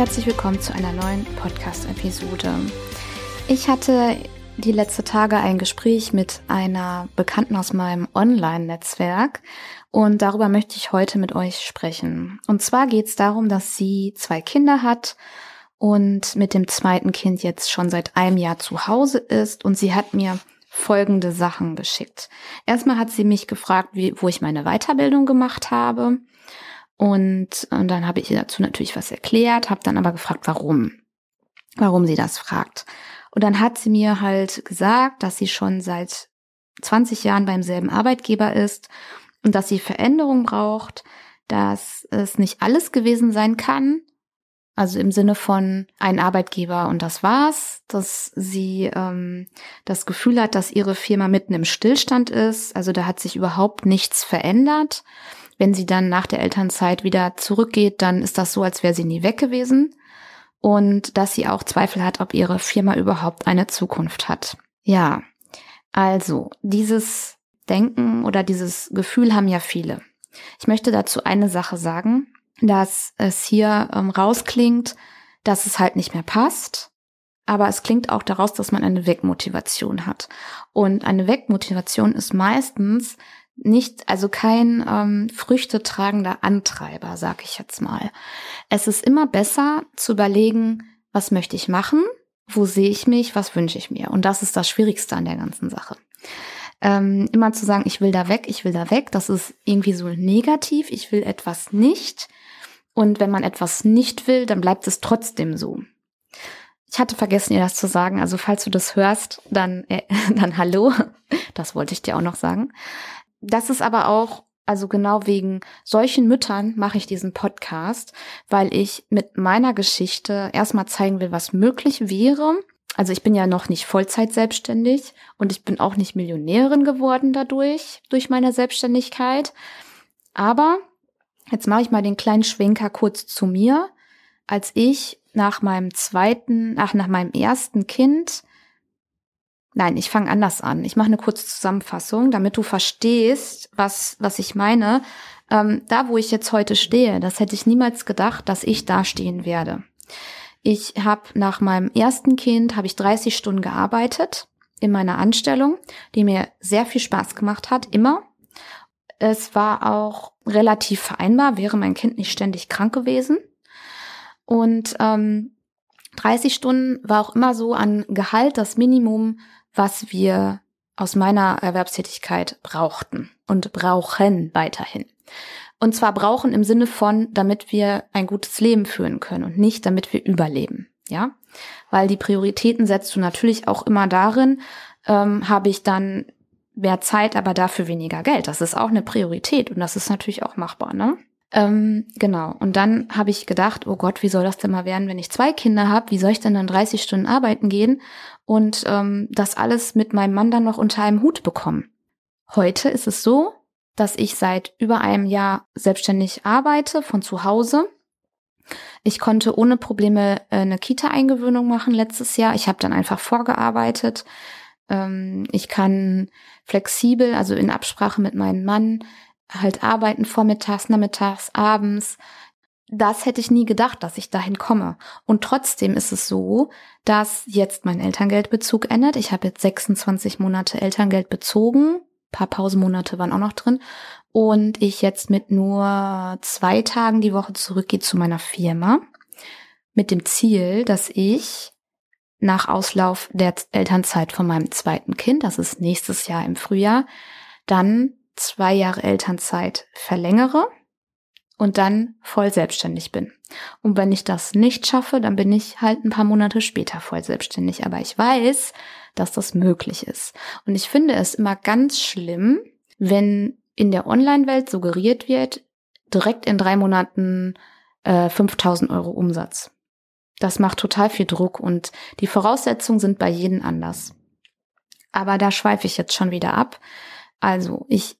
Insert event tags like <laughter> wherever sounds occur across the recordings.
Herzlich willkommen zu einer neuen Podcast-Episode. Ich hatte die letzten Tage ein Gespräch mit einer Bekannten aus meinem Online-Netzwerk und darüber möchte ich heute mit euch sprechen. Und zwar geht es darum, dass sie zwei Kinder hat und mit dem zweiten Kind jetzt schon seit einem Jahr zu Hause ist und sie hat mir folgende Sachen geschickt. Erstmal hat sie mich gefragt, wie, wo ich meine Weiterbildung gemacht habe. Und, und dann habe ich ihr dazu natürlich was erklärt, habe dann aber gefragt, warum. Warum sie das fragt. Und dann hat sie mir halt gesagt, dass sie schon seit 20 Jahren beim selben Arbeitgeber ist und dass sie Veränderung braucht, dass es nicht alles gewesen sein kann. Also im Sinne von ein Arbeitgeber und das war's, dass sie ähm, das Gefühl hat, dass ihre Firma mitten im Stillstand ist. Also da hat sich überhaupt nichts verändert. Wenn sie dann nach der Elternzeit wieder zurückgeht, dann ist das so, als wäre sie nie weg gewesen und dass sie auch Zweifel hat, ob ihre Firma überhaupt eine Zukunft hat. Ja, also dieses Denken oder dieses Gefühl haben ja viele. Ich möchte dazu eine Sache sagen, dass es hier ähm, rausklingt, dass es halt nicht mehr passt, aber es klingt auch daraus, dass man eine Wegmotivation hat. Und eine Wegmotivation ist meistens nicht, also kein ähm, früchtetragender Antreiber, sag ich jetzt mal. Es ist immer besser zu überlegen, was möchte ich machen, wo sehe ich mich, was wünsche ich mir. Und das ist das Schwierigste an der ganzen Sache. Ähm, immer zu sagen, ich will da weg, ich will da weg, das ist irgendwie so negativ, ich will etwas nicht. Und wenn man etwas nicht will, dann bleibt es trotzdem so. Ich hatte vergessen, ihr das zu sagen. Also falls du das hörst, dann, äh, <laughs> dann hallo. Das wollte ich dir auch noch sagen das ist aber auch, also genau wegen solchen Müttern mache ich diesen Podcast, weil ich mit meiner Geschichte erstmal zeigen will, was möglich wäre. Also ich bin ja noch nicht Vollzeit selbstständig und ich bin auch nicht Millionärin geworden dadurch, durch meine Selbstständigkeit. Aber jetzt mache ich mal den kleinen Schwenker kurz zu mir. Als ich nach meinem zweiten, ach, nach meinem ersten Kind Nein, ich fange anders an. Ich mache eine kurze Zusammenfassung, damit du verstehst, was, was ich meine. Ähm, da, wo ich jetzt heute stehe, das hätte ich niemals gedacht, dass ich da stehen werde. Ich habe nach meinem ersten Kind habe ich 30 Stunden gearbeitet in meiner Anstellung, die mir sehr viel Spaß gemacht hat, immer. Es war auch relativ vereinbar, wäre mein Kind nicht ständig krank gewesen. Und ähm, 30 Stunden war auch immer so an Gehalt das Minimum, was wir aus meiner Erwerbstätigkeit brauchten und brauchen weiterhin. Und zwar brauchen im Sinne von, damit wir ein gutes Leben führen können und nicht damit wir überleben. Ja, weil die Prioritäten setzt du natürlich auch immer darin, ähm, habe ich dann mehr Zeit, aber dafür weniger Geld. Das ist auch eine Priorität und das ist natürlich auch machbar, ne? Ähm, genau. Und dann habe ich gedacht, oh Gott, wie soll das denn mal werden, wenn ich zwei Kinder habe? Wie soll ich denn dann 30 Stunden arbeiten gehen und ähm, das alles mit meinem Mann dann noch unter einem Hut bekommen? Heute ist es so, dass ich seit über einem Jahr selbstständig arbeite von zu Hause. Ich konnte ohne Probleme äh, eine Kita-Eingewöhnung machen letztes Jahr. Ich habe dann einfach vorgearbeitet. Ähm, ich kann flexibel, also in Absprache mit meinem Mann, halt arbeiten vormittags, nachmittags, abends. Das hätte ich nie gedacht, dass ich dahin komme. Und trotzdem ist es so, dass jetzt mein Elterngeldbezug endet. Ich habe jetzt 26 Monate Elterngeld bezogen. Ein paar Pausenmonate waren auch noch drin. Und ich jetzt mit nur zwei Tagen die Woche zurückgehe zu meiner Firma. Mit dem Ziel, dass ich nach Auslauf der Elternzeit von meinem zweiten Kind, das ist nächstes Jahr im Frühjahr, dann zwei Jahre Elternzeit verlängere und dann voll selbstständig bin. Und wenn ich das nicht schaffe, dann bin ich halt ein paar Monate später voll selbstständig. Aber ich weiß, dass das möglich ist. Und ich finde es immer ganz schlimm, wenn in der Online-Welt suggeriert wird, direkt in drei Monaten äh, 5000 Euro Umsatz. Das macht total viel Druck und die Voraussetzungen sind bei jedem anders. Aber da schweife ich jetzt schon wieder ab. Also ich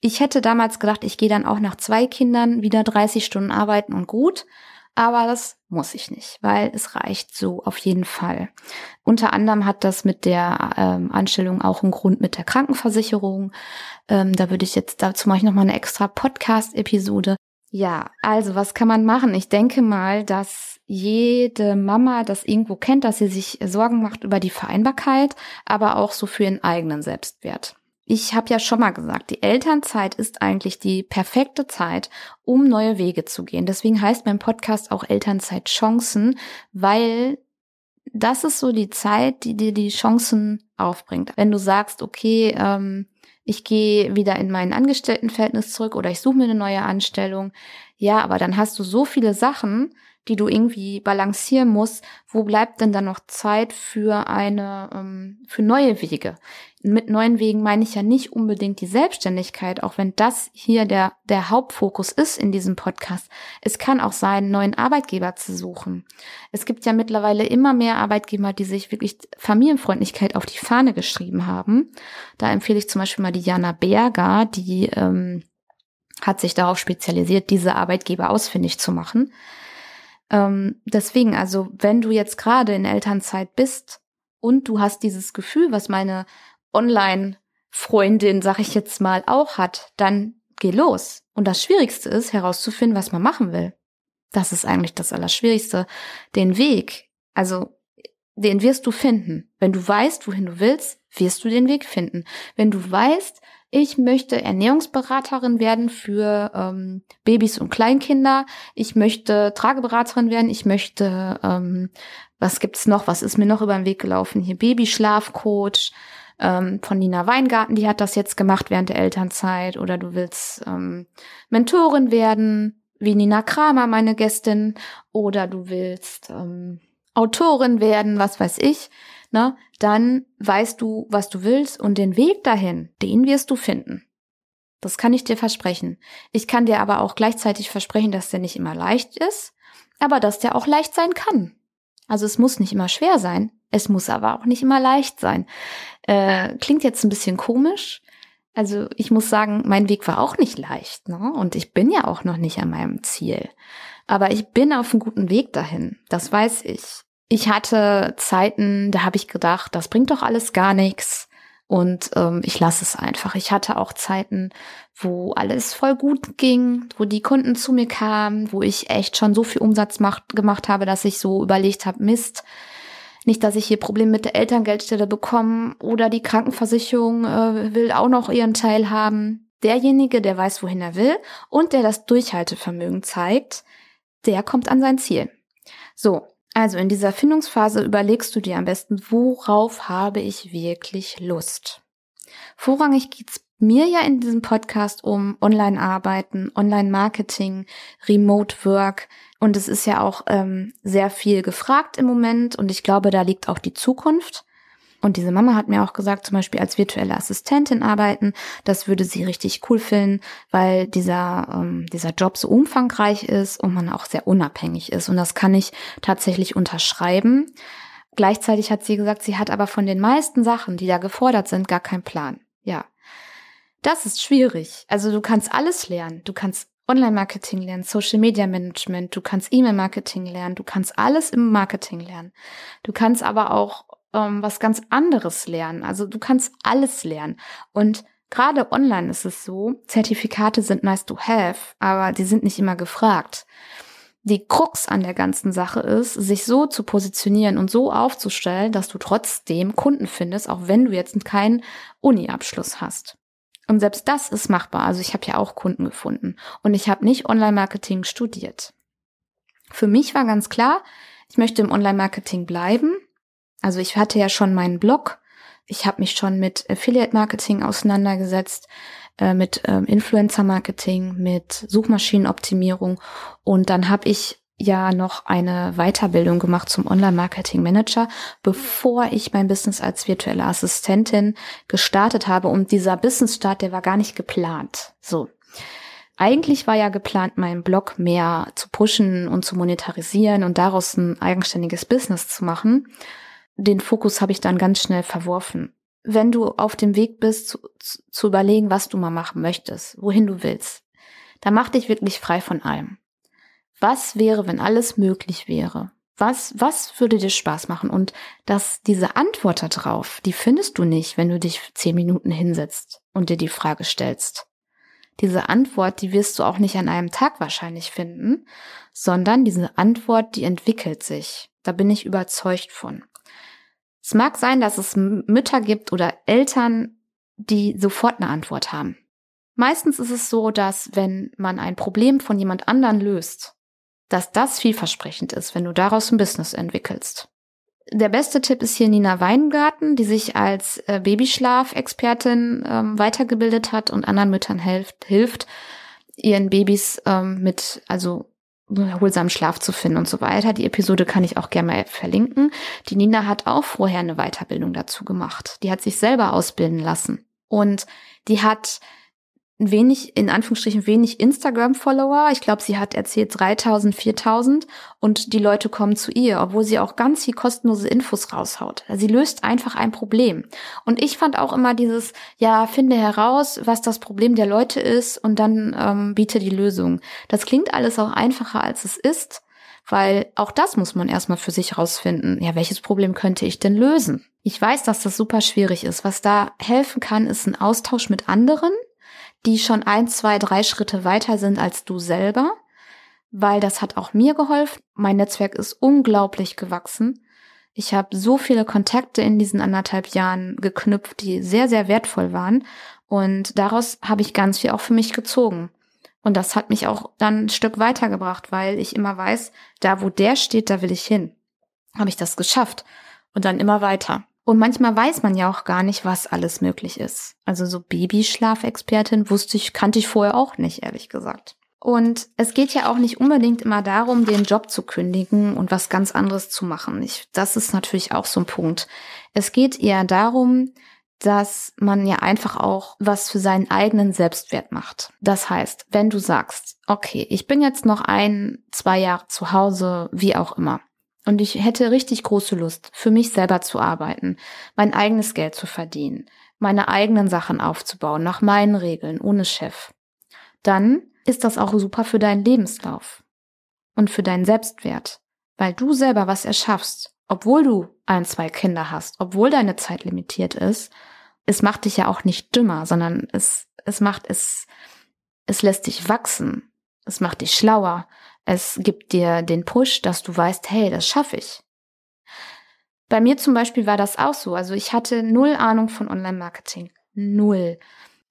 ich hätte damals gedacht, ich gehe dann auch nach zwei Kindern wieder 30 Stunden arbeiten und gut. Aber das muss ich nicht, weil es reicht so auf jeden Fall. Unter anderem hat das mit der ähm, Anstellung auch einen Grund mit der Krankenversicherung. Ähm, da würde ich jetzt, dazu mache ich nochmal eine extra Podcast-Episode. Ja, also was kann man machen? Ich denke mal, dass jede Mama das irgendwo kennt, dass sie sich Sorgen macht über die Vereinbarkeit, aber auch so für ihren eigenen Selbstwert. Ich habe ja schon mal gesagt, die Elternzeit ist eigentlich die perfekte Zeit, um neue Wege zu gehen. Deswegen heißt mein Podcast auch Elternzeit Chancen, weil das ist so die Zeit, die dir die Chancen aufbringt. Wenn du sagst, okay, ähm, ich gehe wieder in mein Angestelltenverhältnis zurück oder ich suche mir eine neue Anstellung. Ja, aber dann hast du so viele Sachen, die du irgendwie balancieren musst. Wo bleibt denn dann noch Zeit für eine, ähm, für neue Wege? Mit neuen Wegen meine ich ja nicht unbedingt die Selbstständigkeit, auch wenn das hier der, der Hauptfokus ist in diesem Podcast. Es kann auch sein, einen neuen Arbeitgeber zu suchen. Es gibt ja mittlerweile immer mehr Arbeitgeber, die sich wirklich Familienfreundlichkeit auf die Fahne geschrieben haben. Da empfehle ich zum Beispiel mal die Jana Berger, die ähm, hat sich darauf spezialisiert, diese Arbeitgeber ausfindig zu machen. Ähm, deswegen, also wenn du jetzt gerade in Elternzeit bist und du hast dieses Gefühl, was meine Online-Freundin, sag ich jetzt mal, auch hat, dann geh los. Und das Schwierigste ist, herauszufinden, was man machen will. Das ist eigentlich das Allerschwierigste. Den Weg, also den wirst du finden. Wenn du weißt, wohin du willst, wirst du den Weg finden. Wenn du weißt, ich möchte Ernährungsberaterin werden für ähm, Babys und Kleinkinder. Ich möchte Trageberaterin werden. Ich möchte, ähm, was gibt's noch? Was ist mir noch über den Weg gelaufen? Hier Babyschlafcoach ähm, von Nina Weingarten, die hat das jetzt gemacht während der Elternzeit. Oder du willst ähm, Mentorin werden, wie Nina Kramer, meine Gästin. Oder du willst ähm, Autorin werden, was weiß ich ne, dann weißt du, was du willst und den Weg dahin, den wirst du finden. Das kann ich dir versprechen. Ich kann dir aber auch gleichzeitig versprechen, dass der nicht immer leicht ist, aber dass der auch leicht sein kann. Also es muss nicht immer schwer sein, es muss aber auch nicht immer leicht sein. Äh, klingt jetzt ein bisschen komisch. Also ich muss sagen, mein Weg war auch nicht leicht, ne? Und ich bin ja auch noch nicht an meinem Ziel. Aber ich bin auf einem guten Weg dahin. Das weiß ich. Ich hatte Zeiten, da habe ich gedacht, das bringt doch alles gar nichts. Und ähm, ich lasse es einfach. Ich hatte auch Zeiten, wo alles voll gut ging, wo die Kunden zu mir kamen, wo ich echt schon so viel Umsatz macht, gemacht habe, dass ich so überlegt habe, Mist, nicht, dass ich hier Probleme mit der Elterngeldstelle bekomme oder die Krankenversicherung äh, will auch noch ihren Teil haben. Derjenige, der weiß, wohin er will und der das Durchhaltevermögen zeigt, der kommt an sein Ziel. So, also in dieser Findungsphase überlegst du dir am besten, worauf habe ich wirklich Lust? Vorrangig geht's mir ja in diesem Podcast um Online-Arbeiten, Online-Marketing, Remote-Work und es ist ja auch ähm, sehr viel gefragt im Moment und ich glaube, da liegt auch die Zukunft. Und diese Mama hat mir auch gesagt, zum Beispiel als virtuelle Assistentin arbeiten, das würde sie richtig cool finden, weil dieser, ähm, dieser Job so umfangreich ist und man auch sehr unabhängig ist. Und das kann ich tatsächlich unterschreiben. Gleichzeitig hat sie gesagt, sie hat aber von den meisten Sachen, die da gefordert sind, gar keinen Plan. Ja. Das ist schwierig. Also du kannst alles lernen. Du kannst Online-Marketing lernen, Social Media Management, du kannst E-Mail-Marketing lernen, du kannst alles im Marketing lernen. Du kannst aber auch ähm, was ganz anderes lernen. Also du kannst alles lernen. Und gerade online ist es so, Zertifikate sind nice to have, aber die sind nicht immer gefragt. Die Krux an der ganzen Sache ist, sich so zu positionieren und so aufzustellen, dass du trotzdem Kunden findest, auch wenn du jetzt keinen Uni-Abschluss hast. Und selbst das ist machbar. Also ich habe ja auch Kunden gefunden und ich habe nicht Online-Marketing studiert. Für mich war ganz klar, ich möchte im Online-Marketing bleiben also ich hatte ja schon meinen Blog, ich habe mich schon mit Affiliate Marketing auseinandergesetzt, äh, mit ähm, Influencer Marketing, mit Suchmaschinenoptimierung und dann habe ich ja noch eine Weiterbildung gemacht zum Online-Marketing Manager, bevor ich mein Business als virtuelle Assistentin gestartet habe. Und dieser Business-Start, der war gar nicht geplant. So. Eigentlich war ja geplant, meinen Blog mehr zu pushen und zu monetarisieren und daraus ein eigenständiges Business zu machen den Fokus habe ich dann ganz schnell verworfen. Wenn du auf dem Weg bist, zu, zu überlegen, was du mal machen möchtest, wohin du willst, dann mach dich wirklich frei von allem. Was wäre, wenn alles möglich wäre? Was, was würde dir Spaß machen? Und dass diese Antwort darauf, die findest du nicht, wenn du dich zehn Minuten hinsetzt und dir die Frage stellst. diese Antwort, die wirst du auch nicht an einem Tag wahrscheinlich finden, sondern diese Antwort, die entwickelt sich. Da bin ich überzeugt von. Es mag sein, dass es Mütter gibt oder Eltern, die sofort eine Antwort haben. Meistens ist es so, dass wenn man ein Problem von jemand anderen löst, dass das vielversprechend ist, wenn du daraus ein Business entwickelst. Der beste Tipp ist hier Nina Weingarten, die sich als äh, Babyschlafexpertin ähm, weitergebildet hat und anderen Müttern hilft, hilft ihren Babys ähm, mit, also erholsamen Schlaf zu finden und so weiter. Die Episode kann ich auch gerne mal verlinken. Die Nina hat auch vorher eine Weiterbildung dazu gemacht. Die hat sich selber ausbilden lassen. Und die hat wenig, in Anführungsstrichen wenig Instagram-Follower. Ich glaube, sie hat erzählt 3000, 4000 und die Leute kommen zu ihr, obwohl sie auch ganz viel kostenlose Infos raushaut. Sie löst einfach ein Problem. Und ich fand auch immer dieses, ja, finde heraus, was das Problem der Leute ist und dann ähm, biete die Lösung. Das klingt alles auch einfacher, als es ist, weil auch das muss man erstmal für sich rausfinden. Ja, welches Problem könnte ich denn lösen? Ich weiß, dass das super schwierig ist. Was da helfen kann, ist ein Austausch mit anderen, die schon ein, zwei, drei Schritte weiter sind als du selber, weil das hat auch mir geholfen. Mein Netzwerk ist unglaublich gewachsen. Ich habe so viele Kontakte in diesen anderthalb Jahren geknüpft, die sehr, sehr wertvoll waren. Und daraus habe ich ganz viel auch für mich gezogen. Und das hat mich auch dann ein Stück weitergebracht, weil ich immer weiß, da wo der steht, da will ich hin. Habe ich das geschafft. Und dann immer weiter. Und manchmal weiß man ja auch gar nicht, was alles möglich ist. Also so Babyschlafexpertin wusste ich, kannte ich vorher auch nicht, ehrlich gesagt. Und es geht ja auch nicht unbedingt immer darum, den Job zu kündigen und was ganz anderes zu machen. Ich, das ist natürlich auch so ein Punkt. Es geht eher darum, dass man ja einfach auch was für seinen eigenen Selbstwert macht. Das heißt, wenn du sagst, okay, ich bin jetzt noch ein, zwei Jahre zu Hause, wie auch immer, und ich hätte richtig große Lust, für mich selber zu arbeiten, mein eigenes Geld zu verdienen, meine eigenen Sachen aufzubauen, nach meinen Regeln, ohne Chef. Dann ist das auch super für deinen Lebenslauf und für deinen Selbstwert, weil du selber was erschaffst, obwohl du ein, zwei Kinder hast, obwohl deine Zeit limitiert ist. Es macht dich ja auch nicht dümmer, sondern es, es macht es, es lässt dich wachsen. Es macht dich schlauer. Es gibt dir den Push, dass du weißt, hey, das schaffe ich. Bei mir zum Beispiel war das auch so. Also ich hatte null Ahnung von Online-Marketing. Null.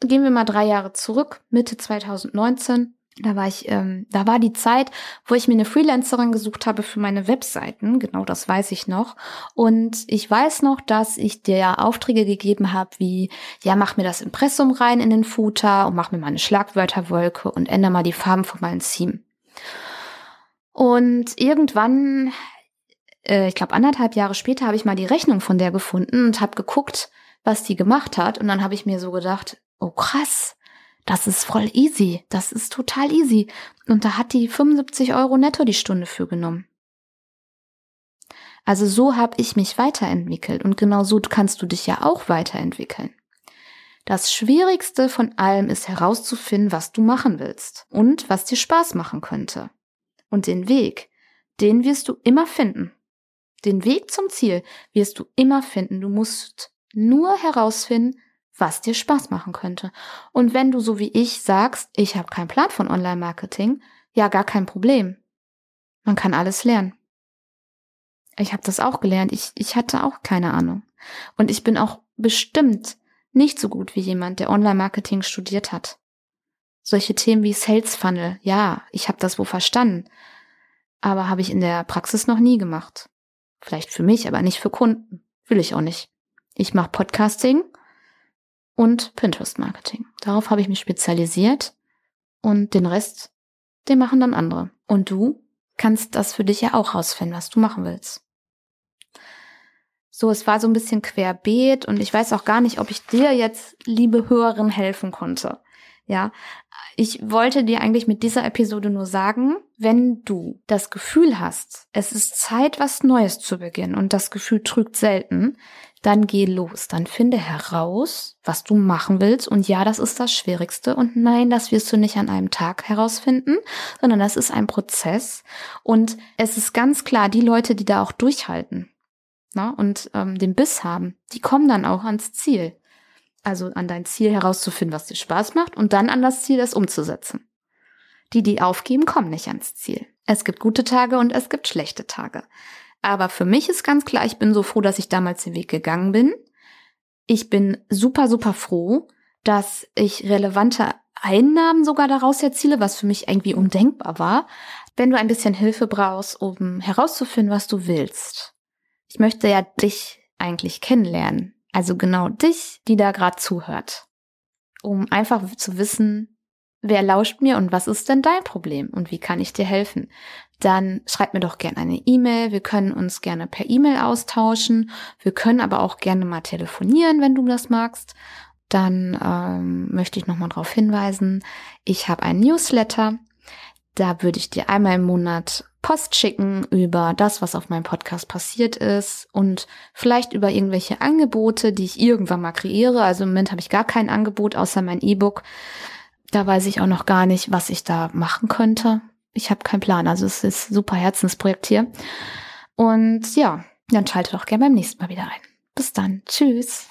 Gehen wir mal drei Jahre zurück, Mitte 2019. Da war ich, ähm, da war die Zeit, wo ich mir eine Freelancerin gesucht habe für meine Webseiten. Genau, das weiß ich noch. Und ich weiß noch, dass ich dir Aufträge gegeben habe, wie, ja, mach mir das Impressum rein in den Footer und mach mir mal eine Schlagwörterwolke und ändere mal die Farben von meinem Theme. Und irgendwann, äh, ich glaube anderthalb Jahre später, habe ich mal die Rechnung von der gefunden und habe geguckt, was die gemacht hat. Und dann habe ich mir so gedacht, oh krass, das ist voll easy. Das ist total easy. Und da hat die 75 Euro netto die Stunde für genommen. Also so habe ich mich weiterentwickelt und genau so kannst du dich ja auch weiterentwickeln. Das Schwierigste von allem ist herauszufinden, was du machen willst und was dir Spaß machen könnte. Und den Weg, den wirst du immer finden. Den Weg zum Ziel wirst du immer finden. Du musst nur herausfinden, was dir Spaß machen könnte. Und wenn du so wie ich sagst, ich habe keinen Plan von Online-Marketing, ja, gar kein Problem. Man kann alles lernen. Ich habe das auch gelernt. Ich, ich hatte auch keine Ahnung. Und ich bin auch bestimmt nicht so gut wie jemand, der Online-Marketing studiert hat. Solche Themen wie Sales Funnel, ja, ich habe das wohl verstanden, aber habe ich in der Praxis noch nie gemacht. Vielleicht für mich, aber nicht für Kunden. Will ich auch nicht. Ich mache Podcasting und Pinterest-Marketing. Darauf habe ich mich spezialisiert und den Rest, den machen dann andere. Und du kannst das für dich ja auch rausfinden, was du machen willst. So, es war so ein bisschen querbeet und ich weiß auch gar nicht, ob ich dir jetzt, liebe Hörerin, helfen konnte. Ja, ich wollte dir eigentlich mit dieser Episode nur sagen, wenn du das Gefühl hast, es ist Zeit, was Neues zu beginnen und das Gefühl trügt selten, dann geh los, dann finde heraus, was du machen willst. Und ja, das ist das Schwierigste. Und nein, das wirst du nicht an einem Tag herausfinden, sondern das ist ein Prozess. Und es ist ganz klar, die Leute, die da auch durchhalten na, und ähm, den Biss haben, die kommen dann auch ans Ziel. Also an dein Ziel herauszufinden, was dir Spaß macht und dann an das Ziel, es umzusetzen. Die, die aufgeben, kommen nicht ans Ziel. Es gibt gute Tage und es gibt schlechte Tage. Aber für mich ist ganz klar, ich bin so froh, dass ich damals den Weg gegangen bin. Ich bin super, super froh, dass ich relevante Einnahmen sogar daraus erziele, was für mich irgendwie undenkbar war. Wenn du ein bisschen Hilfe brauchst, um herauszufinden, was du willst. Ich möchte ja dich eigentlich kennenlernen. Also genau dich, die da gerade zuhört. Um einfach zu wissen, wer lauscht mir und was ist denn dein Problem und wie kann ich dir helfen? Dann schreib mir doch gerne eine E-Mail. Wir können uns gerne per E-Mail austauschen. Wir können aber auch gerne mal telefonieren, wenn du das magst. Dann ähm, möchte ich nochmal darauf hinweisen, ich habe einen Newsletter. Da würde ich dir einmal im Monat Post schicken über das, was auf meinem Podcast passiert ist und vielleicht über irgendwelche Angebote, die ich irgendwann mal kreiere. Also im Moment habe ich gar kein Angebot außer mein E-Book. Da weiß ich auch noch gar nicht, was ich da machen könnte. Ich habe keinen Plan. Also es ist super Herzensprojekt hier. Und ja, dann schalte doch gerne beim nächsten Mal wieder ein. Bis dann. Tschüss.